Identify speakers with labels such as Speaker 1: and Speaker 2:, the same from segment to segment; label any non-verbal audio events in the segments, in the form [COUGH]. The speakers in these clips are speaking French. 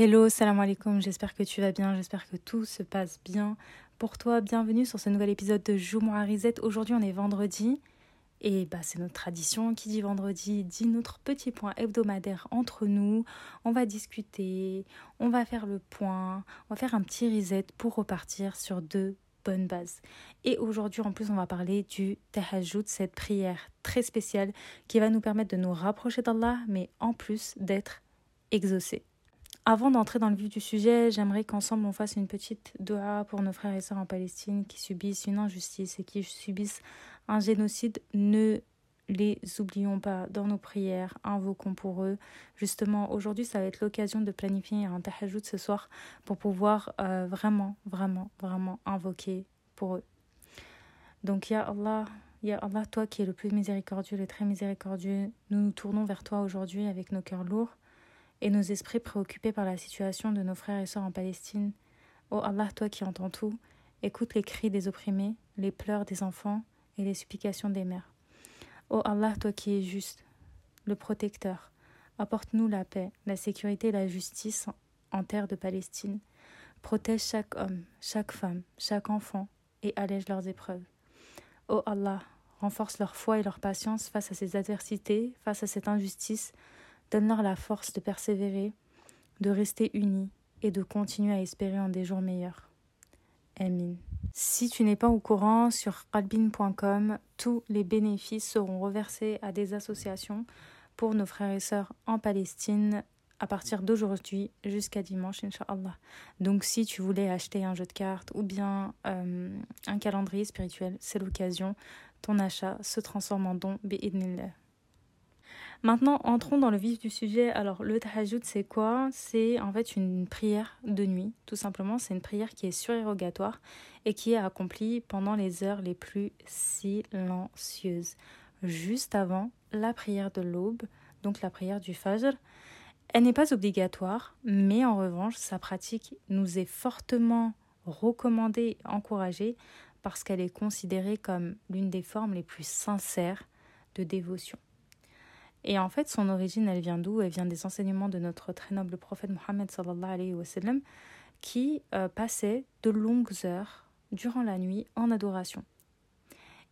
Speaker 1: Hello, salam alaikum, j'espère que tu vas bien, j'espère que tout se passe bien pour toi. Bienvenue sur ce nouvel épisode de Joue-moi Risette. Aujourd'hui on est vendredi et bah, c'est notre tradition. Qui dit vendredi dit notre petit point hebdomadaire entre nous. On va discuter, on va faire le point, on va faire un petit reset pour repartir sur deux bonnes bases. Et aujourd'hui en plus on va parler du tahajjud, cette prière très spéciale qui va nous permettre de nous rapprocher d'Allah mais en plus d'être exaucé. Avant d'entrer dans le vif du sujet, j'aimerais qu'ensemble on fasse une petite doha pour nos frères et sœurs en Palestine qui subissent une injustice et qui subissent un génocide. Ne les oublions pas dans nos prières, invoquons pour eux. Justement, aujourd'hui, ça va être l'occasion de planifier un tahajjud ce soir pour pouvoir euh, vraiment, vraiment, vraiment invoquer pour eux. Donc, Ya Allah, Ya Allah, toi qui es le plus miséricordieux, le très miséricordieux, nous nous tournons vers toi aujourd'hui avec nos cœurs lourds et nos esprits préoccupés par la situation de nos frères et sœurs en Palestine. Ô Allah, toi qui entends tout, écoute les cris des opprimés, les pleurs des enfants et les supplications des mères. Ô Allah, toi qui es juste, le protecteur, apporte-nous la paix, la sécurité et la justice en terre de Palestine. Protège chaque homme, chaque femme, chaque enfant et allège leurs épreuves. Ô Allah, renforce leur foi et leur patience face à ces adversités, face à cette injustice, Donne-leur la force de persévérer, de rester unis et de continuer à espérer en des jours meilleurs. Amin. Si tu n'es pas au courant, sur qalbin.com, tous les bénéfices seront reversés à des associations pour nos frères et sœurs en Palestine à partir d'aujourd'hui jusqu'à dimanche, Inch'Allah. Donc si tu voulais acheter un jeu de cartes ou bien euh, un calendrier spirituel, c'est l'occasion. Ton achat se transforme en don, bi'idnillah. Maintenant, entrons dans le vif du sujet. Alors, le tahajjud, c'est quoi? C'est en fait une prière de nuit, tout simplement. C'est une prière qui est surérogatoire et qui est accomplie pendant les heures les plus silencieuses, juste avant la prière de l'aube, donc la prière du fajr. Elle n'est pas obligatoire, mais en revanche, sa pratique nous est fortement recommandée encouragée parce qu'elle est considérée comme l'une des formes les plus sincères de dévotion. Et en fait, son origine, elle vient d'où? Elle vient des enseignements de notre très noble prophète Mohammed qui euh, passait de longues heures durant la nuit en adoration.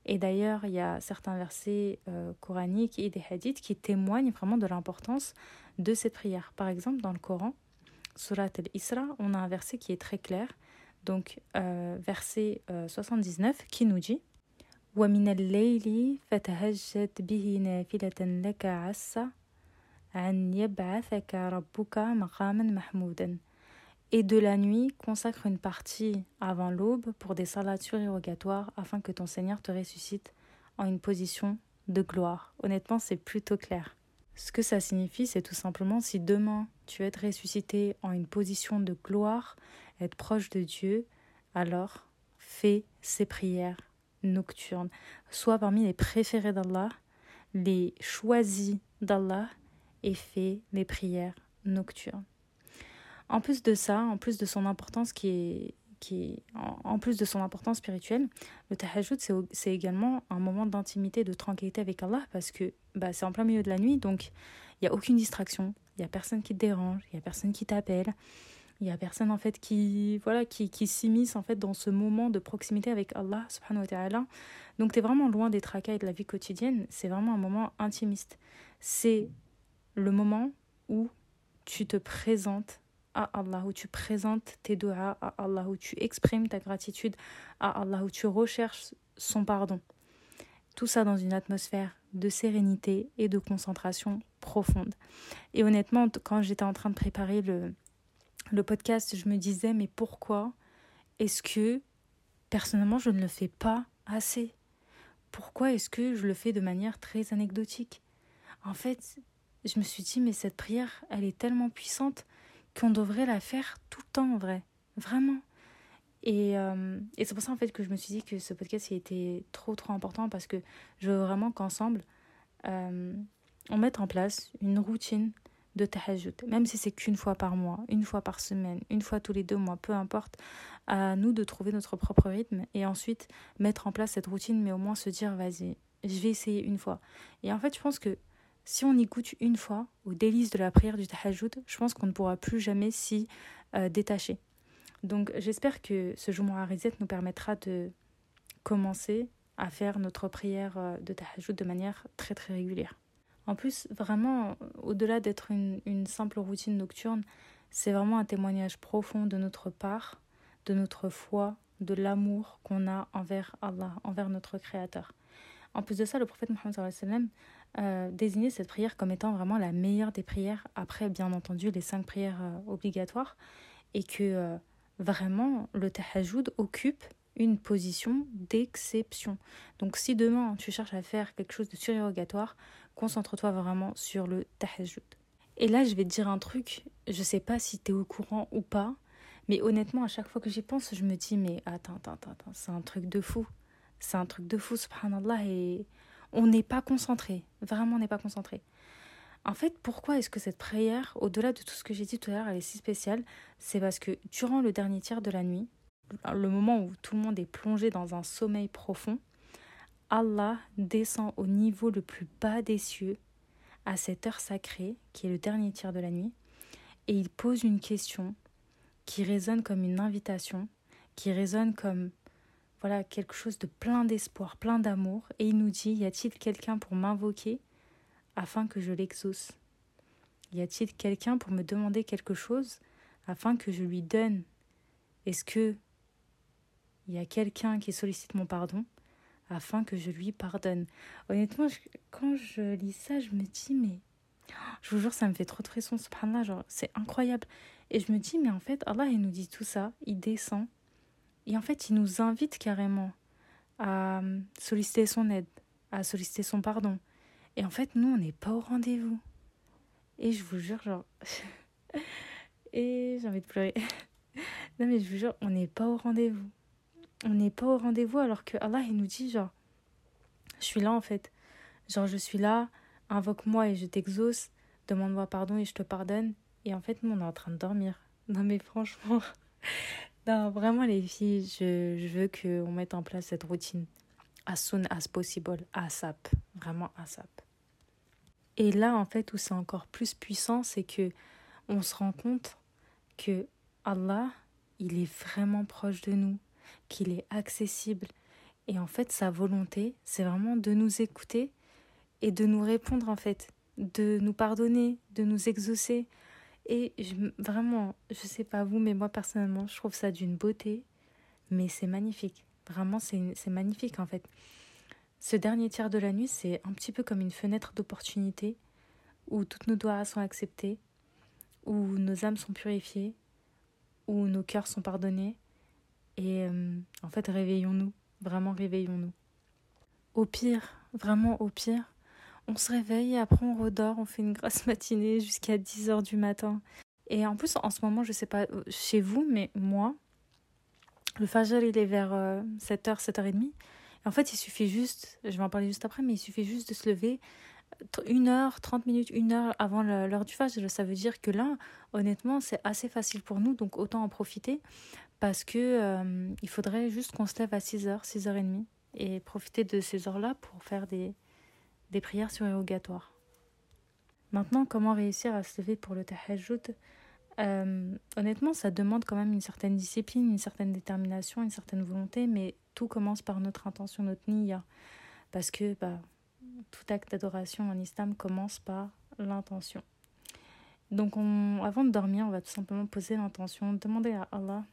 Speaker 1: Et d'ailleurs, il y a certains versets euh, coraniques et des hadiths qui témoignent vraiment de l'importance de cette prière. Par exemple, dans le Coran, Surat al-Isra, on a un verset qui est très clair. Donc, euh, verset 79, qui nous dit ومن الليل فتهجد به نافلة لك عسى أن يبعثك ربك مقاما محمودا Et de la nuit, consacre une partie avant l'aube pour des salats surérogatoires afin que ton Seigneur te ressuscite en une position de gloire. Honnêtement, c'est plutôt clair. Ce que ça signifie, c'est tout simplement si demain tu veux être ressuscité en une position de gloire, être proche de Dieu, alors fais ces prières nocturnes, soit parmi les préférés d'Allah, les choisis d'Allah et fait les prières nocturnes. En plus de ça, en plus de son importance qui est qui en, plus de son importance spirituelle, le tahajjud c'est également un moment d'intimité, de tranquillité avec Allah parce que bah, c'est en plein milieu de la nuit donc il n'y a aucune distraction, il n'y a personne qui te dérange, il n'y a personne qui t'appelle, il y a personne en fait qui voilà qui, qui s'immisce en fait dans ce moment de proximité avec Allah subhanahu wa ta'ala. Donc tu es vraiment loin des tracas et de la vie quotidienne. C'est vraiment un moment intimiste. C'est le moment où tu te présentes à Allah où tu présentes tes doigts à Allah où tu exprimes ta gratitude à Allah où tu recherches son pardon. Tout ça dans une atmosphère de sérénité et de concentration profonde. Et honnêtement quand j'étais en train de préparer le le podcast, je me disais, mais pourquoi est-ce que personnellement je ne le fais pas assez? Pourquoi est-ce que je le fais de manière très anecdotique? En fait, je me suis dit, mais cette prière, elle est tellement puissante qu'on devrait la faire tout le temps en vrai, vraiment. Et, euh, c'est pour ça en fait que je me suis dit que ce podcast était trop trop important parce que je veux vraiment qu'ensemble euh, on mette en place une routine de tahajjud, même si c'est qu'une fois par mois, une fois par semaine, une fois tous les deux mois, peu importe, à nous de trouver notre propre rythme et ensuite mettre en place cette routine, mais au moins se dire, vas-y, je vais essayer une fois. Et en fait, je pense que si on y goûte une fois au délice de la prière du tahajjud, je pense qu'on ne pourra plus jamais s'y euh, détacher. Donc j'espère que ce jour Rizet nous permettra de commencer à faire notre prière euh, de tahajjud de manière très très régulière. En plus, vraiment, au-delà d'être une, simple routine nocturne, c'est vraiment un témoignage profond de notre part, de notre foi, de l'amour qu'on a envers Allah, envers notre Créateur. En plus de ça, le prophète Mohammed euh, désignait cette prière comme étant vraiment la meilleure des prières, après bien entendu les cinq prières euh, obligatoires, et que euh, vraiment le tahajjud occupe une position d'exception. Donc si demain tu cherches à faire quelque chose de surérogatoire, concentre-toi vraiment sur le tahajjud. Et là, je vais te dire un truc, je sais pas si tu es au courant ou pas, mais honnêtement, à chaque fois que j'y pense, je me dis, mais attends, attends, attends, c'est un truc de fou. C'est un truc de fou, subhanallah, et on n'est pas concentré. Vraiment, on n'est pas concentré. En fait, pourquoi est-ce que cette prière, au-delà de tout ce que j'ai dit tout à l'heure, elle est si spéciale? C'est parce que durant le dernier tiers de la nuit, le moment où tout le monde est plongé dans un sommeil profond, Allah descend au niveau le plus bas des cieux, à cette heure sacrée, qui est le dernier tiers de la nuit, et il pose une question qui résonne comme une invitation, qui résonne comme voilà quelque chose de plein d'espoir, plein d'amour, et il nous dit y a-t-il quelqu'un pour m'invoquer afin que je l'exauce? Y a-t-il quelqu'un pour me demander quelque chose afin que je lui donne? Est-ce que y a quelqu'un qui sollicite mon pardon? Afin que je lui pardonne Honnêtement, quand je lis ça, je me dis mais je vous jure, ça me fait trop de pression, subhanallah, genre c'est incroyable. Et je me dis, mais en fait, Allah, il nous dit tout ça, il descend, et en fait, il nous invite carrément à euh, solliciter son aide, à solliciter son pardon. Et en fait, nous, on n'est pas au rendez-vous. Et je vous jure, genre. [LAUGHS] et j'ai envie de pleurer. [LAUGHS] non, mais je vous jure, on n'est pas au rendez-vous. On n'est pas au rendez-vous alors que Allah, il nous dit, genre, je suis là en fait. Genre, je suis là, invoque-moi et je t'exauce, demande-moi pardon et je te pardonne. Et en fait, nous, on est en train de dormir. [LAUGHS] Non, mais franchement, [LAUGHS] non, vraiment, les filles, je, je veux qu'on mette en place cette routine as soon as possible, ASAP, vraiment ASAP. Et là, en fait, où c'est encore plus puissant, c'est que on se rend compte que Allah, il est vraiment proche de nous, qu'il est accessible. Et en fait, sa volonté, c'est vraiment de nous écouter et de nous répondre, en fait, de nous pardonner, de nous exaucer, et vraiment, je sais pas vous, mais moi personnellement, je trouve ça d'une beauté, mais c'est magnifique. Vraiment, c'est magnifique en fait. Ce dernier tiers de la nuit, c'est un petit peu comme une fenêtre d'opportunité où toutes nos doigts sont acceptés, où nos âmes sont purifiées, où nos cœurs sont pardonnés. Et euh, en fait, réveillons-nous, vraiment réveillons-nous. Au pire, vraiment au pire, on se réveille et après on redort, on fait une grasse [LAUGHS] matinée jusqu'à 10h du matin. Et en plus, en ce moment, je sais pas euh, chez vous, mais moi, le Fajr, il est vers 7h, euh, 7h30. Et en fait, il suffit juste, je vais en parler juste après, mais il suffit juste de se lever une heure, 30 minutes, une heure avant l'heure du Fajr. Ça veut dire que là, honnêtement, c'est assez facile pour nous, donc autant en profiter parce que euh, il faudrait juste qu'on se lève à 6h, 6h30 et profiter de ces heures-là pour faire des, des prières surérogatoires. Maintenant, comment réussir à se lever pour le tahajjud? Euh, Honnêtement, ça demande quand même une certaine discipline, une certaine détermination, une certaine volonté, mais tout commence par notre intention, notre niya. Parce que bah, tout acte d'adoration en islam commence par l'intention. Donc, on, avant de dormir, on va tout simplement poser l'intention, demander à Allah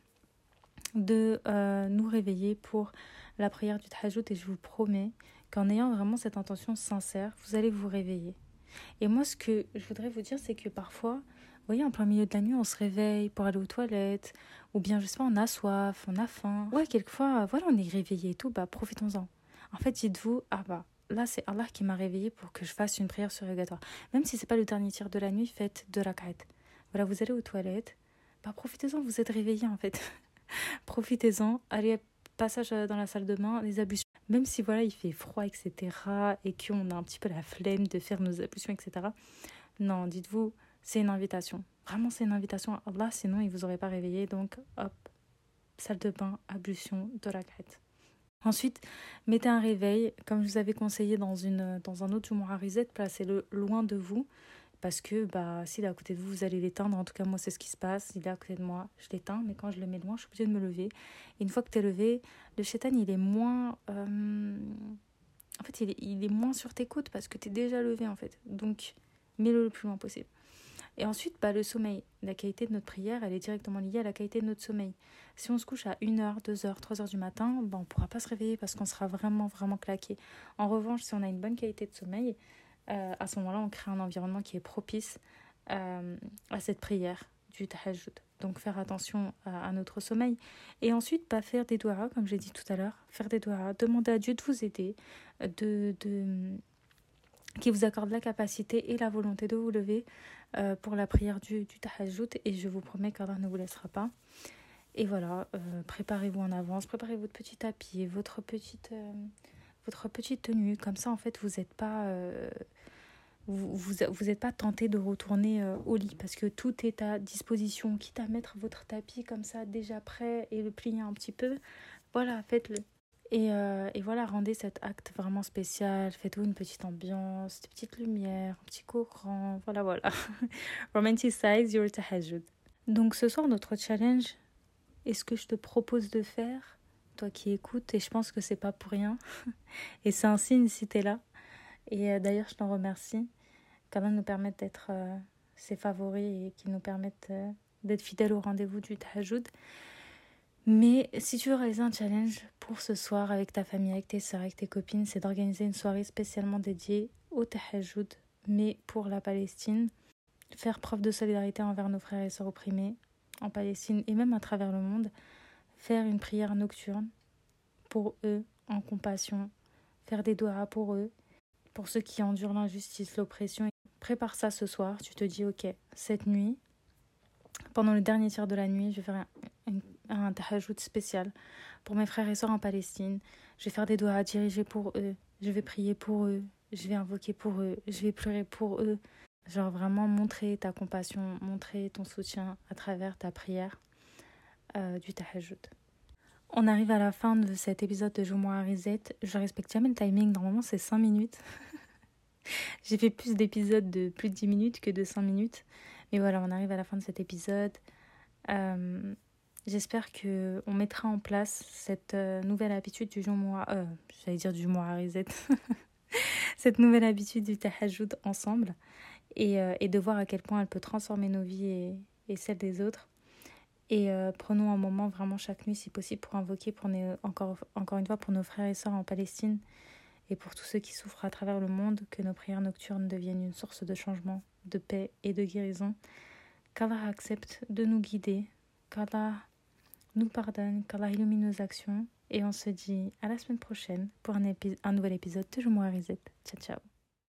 Speaker 1: de euh, nous réveiller pour la prière du tahajjud et je vous promets qu'en ayant vraiment cette intention sincère, vous allez vous réveiller. Et moi, ce que je voudrais vous dire, c'est que parfois, vous voyez, en plein milieu de la nuit, on se réveille pour aller aux toilettes, ou bien, je sais pas, on a soif, on a faim. Ouais, quelquefois, voilà, on est réveillé et tout, bah profitons-en. En fait, dites-vous, ah bah, là, c'est Allah qui m'a réveillé pour que je fasse une prière surrogatoire. Même si c'est pas le dernier tir de la nuit, faites de la quête. Voilà, vous allez aux toilettes, bah profitez-en, vous êtes réveillé en fait. [LAUGHS] profitez-en, allez passage dans la salle de bain, les ablutions. Même si voilà, il fait froid, etc. et qu'on a un petit peu la flemme de faire nos ablutions, etc. Non, dites-vous, c'est une invitation. Vraiment, c'est une invitation à Allah, sinon il vous aurait pas réveillé. Donc, hop, salle de bain, ablution, de la Ensuite, mettez un réveil, comme je vous avais conseillé dans, une, dans un autre Jumu'ah Reset, placez-le loin de vous. Parce que bah, s'il est à côté de vous, vous allez l'éteindre. En tout cas, moi, c'est ce qui se passe. Il est à côté de moi, je l'éteins. Mais quand je le mets loin, je suis obligée de me lever. Une fois que tu es levé, le chétan, il est moins. Euh, en fait, il est, il est moins sur tes côtes parce que tu es déjà levé, en fait. Donc, mets-le le plus loin possible. Et ensuite, bah, le sommeil. La qualité de notre prière, elle est directement liée à la qualité de notre sommeil. Si on se couche à 1h, 2h, 3h du matin, bah, on ne pourra pas se réveiller parce qu'on sera vraiment, vraiment claqué. En revanche, si on a une bonne qualité de sommeil, euh, à ce moment-là, on crée un environnement qui est propice euh, à cette prière du tahajjud. Donc faire attention à, notre sommeil. Et ensuite, pas faire des doigts, comme j'ai dit tout à l'heure, faire des doigts, demander à Dieu de vous aider, de, de, qui vous accorde la capacité et la volonté de vous lever euh, pour la prière du, du. Et je vous promets qu'Allah ne vous laissera pas. Et voilà, préparez-vous en avance, préparez votre petit tapis, votre petite votre petite tenue. Comme ça, en fait, vous n'êtes pas, euh, vous, vous, pas tenté de retourner euh, au lit parce que tout est à disposition. Quitte à mettre votre tapis comme ça déjà prêt et le plier un petit peu, voilà, faites-le. Et, euh, et, voilà, rendez cet acte vraiment spécial. Faites-vous une petite ambiance, des petites lumières, un petit courant. Voilà, voilà. [LAUGHS] Romanticize your tahajjud. Donc ce soir, notre challenge, est ce que je te propose de faire, toi qui écoutes, et je pense que c'est pas pour rien. [LAUGHS] et c'est un signe si tu es là. Et euh, d'ailleurs, je t'en remercie. Qu'Allah nous permette d'être euh, ses favoris et qui nous permettent euh, d'être fidèles au rendez-vous du Tahajjud. Mais si tu veux réaliser un challenge pour ce soir avec ta famille, avec tes soeurs, avec tes copines, c'est d'organiser une soirée spécialement dédiée au Tahajjud, mais pour la Palestine. Faire preuve de solidarité envers nos frères et sœurs opprimés en Palestine et même à travers le monde faire une prière nocturne pour eux en compassion, faire des doigts pour eux, pour ceux qui endurent l'injustice, l'oppression. Prépare ça ce soir, tu te dis ok, cette nuit, pendant le dernier tiers de la nuit, je vais faire un, un, spécial pour mes frères et sœurs en Palestine. Je vais faire des doigts à diriger pour eux, je vais prier pour eux, je vais invoquer pour eux, je vais pleurer pour eux. Genre vraiment montrer ta compassion, montrer ton soutien à travers ta prière. Euh, du tahajjud. On arrive à la fin de cet épisode de Joue-moi Reset. Je respecte jamais le timing, normalement c'est 5 minutes. [LAUGHS] J'ai fait plus d'épisodes de plus de 10 minutes que de 5 minutes. Mais voilà, on arrive à la fin de cet épisode. Euh, j'espère que on mettra en place cette euh, nouvelle habitude du jour euh, j'allais dire du reset, [LAUGHS] cette nouvelle habitude du tahajjud ensemble et, de voir à quel point elle peut transformer nos vies et celles des autres. Et euh, prenons un moment vraiment chaque nuit, si possible, pour invoquer pour encore, encore une fois pour nos frères et sœurs en Palestine et pour tous ceux qui souffrent à travers le monde, que nos prières nocturnes deviennent une source de changement, de paix et de guérison. Qu'Allah accepte de nous guider, qu'Allah nous pardonne, qu'Allah illumine nos actions. Et on se dit à la semaine prochaine pour un, nouvel épisode de Je Reset. Ciao, ciao.